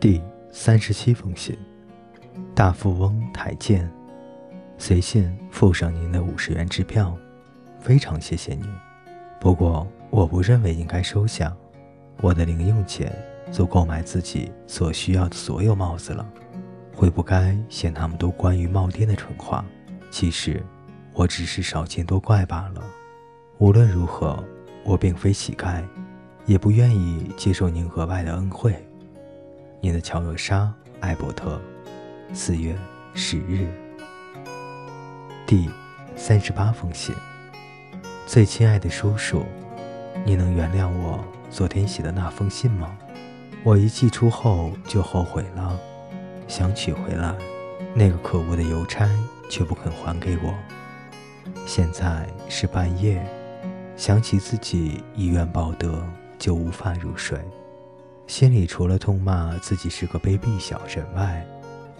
第三十七封信，大富翁台建，随信附上您的五十元支票，非常谢谢您。不过我不认为应该收下，我的零用钱足够买自己所需要的所有帽子了，悔不该写那么多关于帽店的蠢话。其实，我只是少见多怪罢了。无论如何，我并非乞丐，也不愿意接受您额外的恩惠。你的乔若莎·艾伯特，四月十日。第三十八封信。最亲爱的叔叔，你能原谅我昨天写的那封信吗？我一寄出后就后悔了，想取回来，那个可恶的邮差却不肯还给我。现在是半夜，想起自己以怨报德，就无法入睡。心里除了痛骂自己是个卑鄙小人外，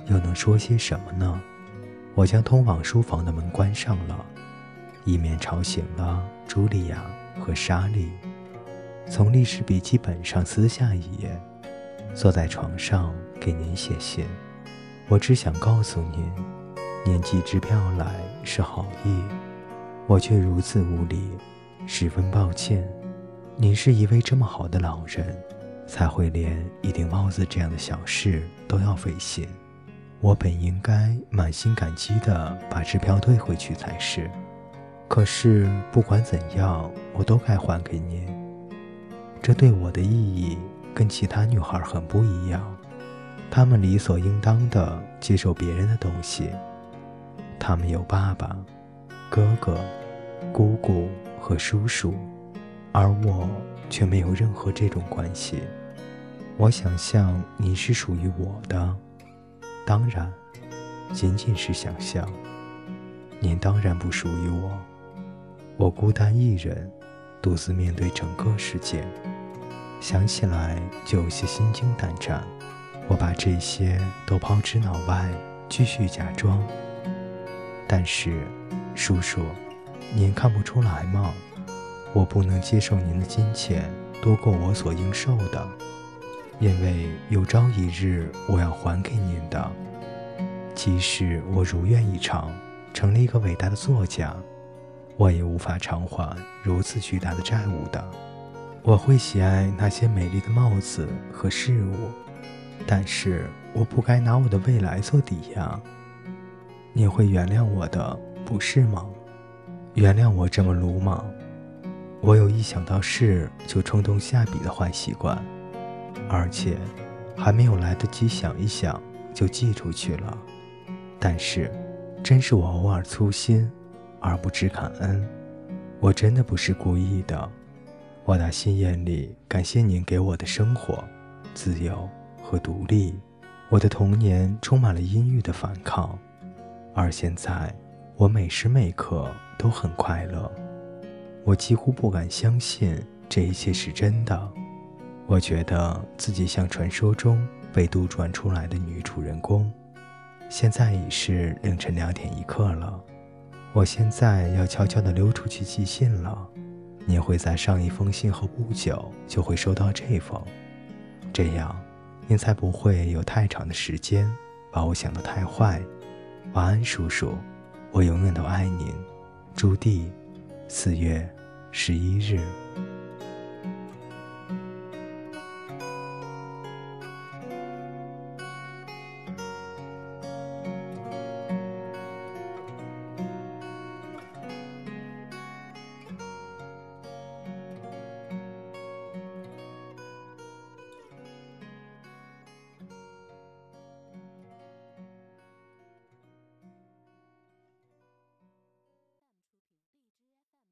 又能说些什么呢？我将通往书房的门关上了，以免吵醒了茱莉亚和莎莉。从历史笔记本上撕下一页，坐在床上给您写信。我只想告诉您，您寄支票来是好意，我却如此无礼，十分抱歉。您是一位这么好的老人。才会连一顶帽子这样的小事都要费心。我本应该满心感激地把支票退回去才是，可是不管怎样，我都该还给您。这对我的意义跟其他女孩很不一样。她们理所应当地接受别人的东西，她们有爸爸、哥哥、姑姑和叔叔，而我却没有任何这种关系。我想象你是属于我的，当然，仅仅是想象。您当然不属于我，我孤单一人，独自面对整个世界。想起来就有些心惊胆战。我把这些都抛之脑外，继续假装。但是，叔叔，您看不出来吗？我不能接受您的金钱多过我所应受的。因为有朝一日我要还给您的，即使我如愿以偿，成了一个伟大的作家，我也无法偿还如此巨大的债务的。我会喜爱那些美丽的帽子和事物，但是我不该拿我的未来做抵押。你会原谅我的，不是吗？原谅我这么鲁莽。我有一想到事就冲动下笔的坏习惯。而且，还没有来得及想一想，就寄出去了。但是，真是我偶尔粗心，而不知感恩。我真的不是故意的。我打心眼里感谢您给我的生活、自由和独立。我的童年充满了阴郁的反抗，而现在，我每时每刻都很快乐。我几乎不敢相信这一切是真的。我觉得自己像传说中被杜撰出来的女主人公。现在已是凌晨两点一刻了，我现在要悄悄地溜出去寄信了。你会在上一封信后不久就会收到这封，这样您才不会有太长的时间把我想得太坏。晚安，叔叔，我永远都爱您。朱棣，四月十一日。